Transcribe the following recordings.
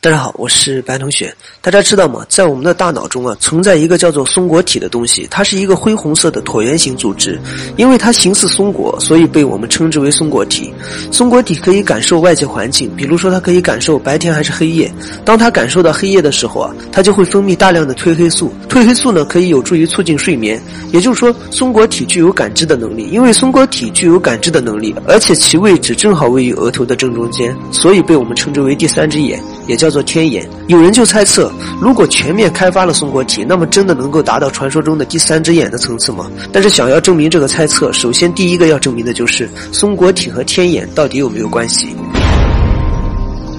大家好，我是白同学。大家知道吗？在我们的大脑中啊，存在一个叫做松果体的东西，它是一个灰红色的椭圆形组织。因为它形似松果，所以被我们称之为松果体。松果体可以感受外界环境，比如说它可以感受白天还是黑夜。当它感受到黑夜的时候啊，它就会分泌大量的褪黑素。褪黑素呢，可以有助于促进睡眠。也就是说，松果体具有感知的能力。因为松果体具有感知的能力，而且其位置正好位于额头的正中间，所以被我们称之为第三只眼，也叫。叫做天眼，有人就猜测，如果全面开发了松果体，那么真的能够达到传说中的第三只眼的层次吗？但是想要证明这个猜测，首先第一个要证明的就是松果体和天眼到底有没有关系。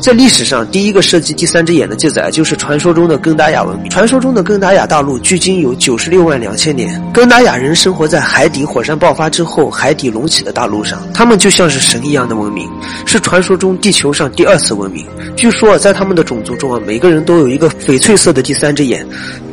在历史上，第一个涉及第三只眼的记载就是传说中的根达雅文明。传说中的根达雅大陆距今有九十六万两千年。根达雅人生活在海底火山爆发之后海底隆起的大陆上，他们就像是神一样的文明，是传说中地球上第二次文明。据说在他们的种族中啊，每个人都有一个翡翠色的第三只眼，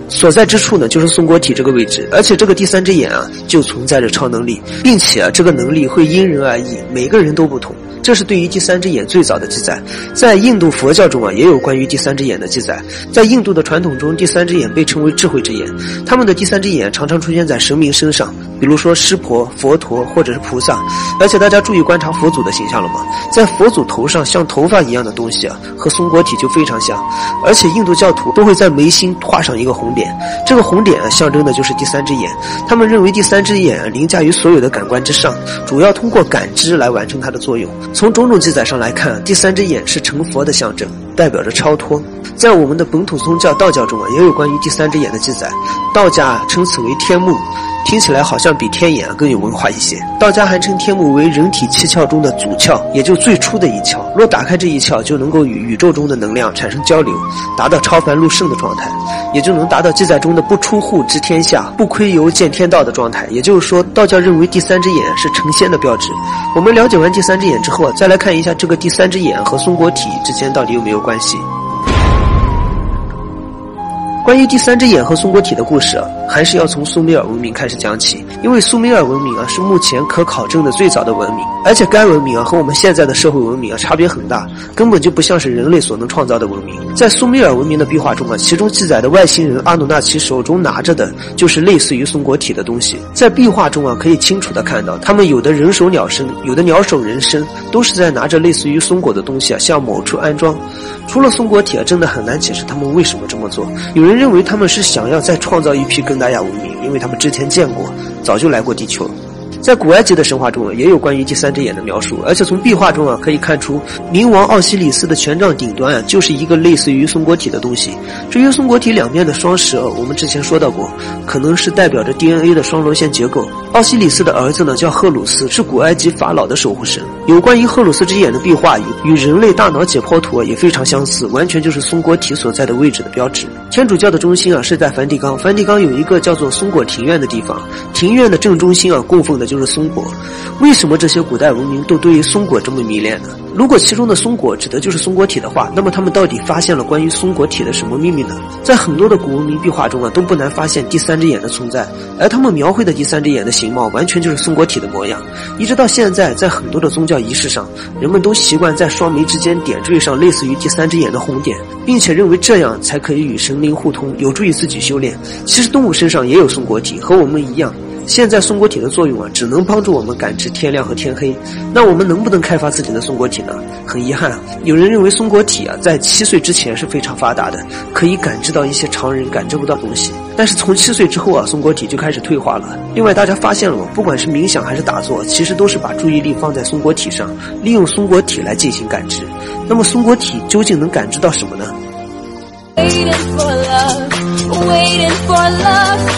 所在之处呢就是松果体这个位置，而且这个第三只眼啊就存在着超能力，并且啊这个能力会因人而异，每个人都不同。这是对于第三只眼最早的记载，在印度佛教中啊，也有关于第三只眼的记载。在印度的传统中，第三只眼被称为智慧之眼，他们的第三只眼常常出现在神明身上，比如说湿婆、佛陀或者是菩萨。而且大家注意观察佛祖的形象了吗？在佛祖头上像头发一样的东西啊，和松果体就非常像。而且印度教徒都会在眉心画上一个红点，这个红点啊，象征的就是第三只眼。他们认为第三只眼凌驾于所有的感官之上，主要通过感知来完成它的作用。从种种记载上来看，第三只眼是成佛的象征，代表着超脱。在我们的本土宗教道教中啊，也有关于第三只眼的记载。道家称此为天目，听起来好像比天眼更有文化一些。道家还称天目为人体七窍中的祖窍，也就最初的一窍。若打开这一窍，就能够与宇宙中的能量产生交流，达到超凡入圣的状态，也就能达到记载中的不出户知天下，不窥游见天道的状态。也就是说，道教认为第三只眼是成仙的标志。我们了解完第三只眼之后，再来看一下这个第三只眼和松果体之间到底有没有关系。关于第三只眼和松果体的故事，还是要从苏美尔文明开始讲起。因为苏美尔文明啊是目前可考证的最早的文明，而且该文明啊和我们现在的社会文明啊差别很大，根本就不像是人类所能创造的文明。在苏美尔文明的壁画中啊，其中记载的外星人阿努纳奇手中拿着的就是类似于松果体的东西。在壁画中啊，可以清楚的看到，他们有的人手鸟身，有的鸟手人身，都是在拿着类似于松果的东西啊向某处安装。除了松果体啊，真的很难解释他们为什么这么做。有人。认为他们是想要再创造一批更纳雅文明，因为他们之前见过，早就来过地球。在古埃及的神话中，也有关于第三只眼的描述，而且从壁画中啊可以看出，冥王奥西里斯的权杖顶端啊就是一个类似于松果体的东西。至于松果体两面的双蛇，我们之前说到过，可能是代表着 DNA 的双螺旋结构。奥西里斯的儿子呢叫赫鲁斯，是古埃及法老的守护神。有关于赫鲁斯之眼的壁画与与人类大脑解剖图也非常相似，完全就是松果体所在的位置的标志。天主教的中心啊是在梵蒂冈，梵蒂冈有一个叫做松果庭院的地方，庭院的正中心啊供奉的。就是松果，为什么这些古代文明都对于松果这么迷恋呢？如果其中的松果指的就是松果体的话，那么他们到底发现了关于松果体的什么秘密呢？在很多的古文明壁画中啊，都不难发现第三只眼的存在，而他们描绘的第三只眼的形貌完全就是松果体的模样。一直到现在，在很多的宗教仪式上，人们都习惯在双眉之间点缀上类似于第三只眼的红点，并且认为这样才可以与神灵互通，有助于自己修炼。其实动物身上也有松果体，和我们一样。现在松果体的作用啊，只能帮助我们感知天亮和天黑。那我们能不能开发自己的松果体呢？很遗憾，有人认为松果体啊，在七岁之前是非常发达的，可以感知到一些常人感知不到东西。但是从七岁之后啊，松果体就开始退化了。另外，大家发现了吗？不管是冥想还是打坐，其实都是把注意力放在松果体上，利用松果体来进行感知。那么松果体究竟能感知到什么呢？Waiting for love, waiting for love.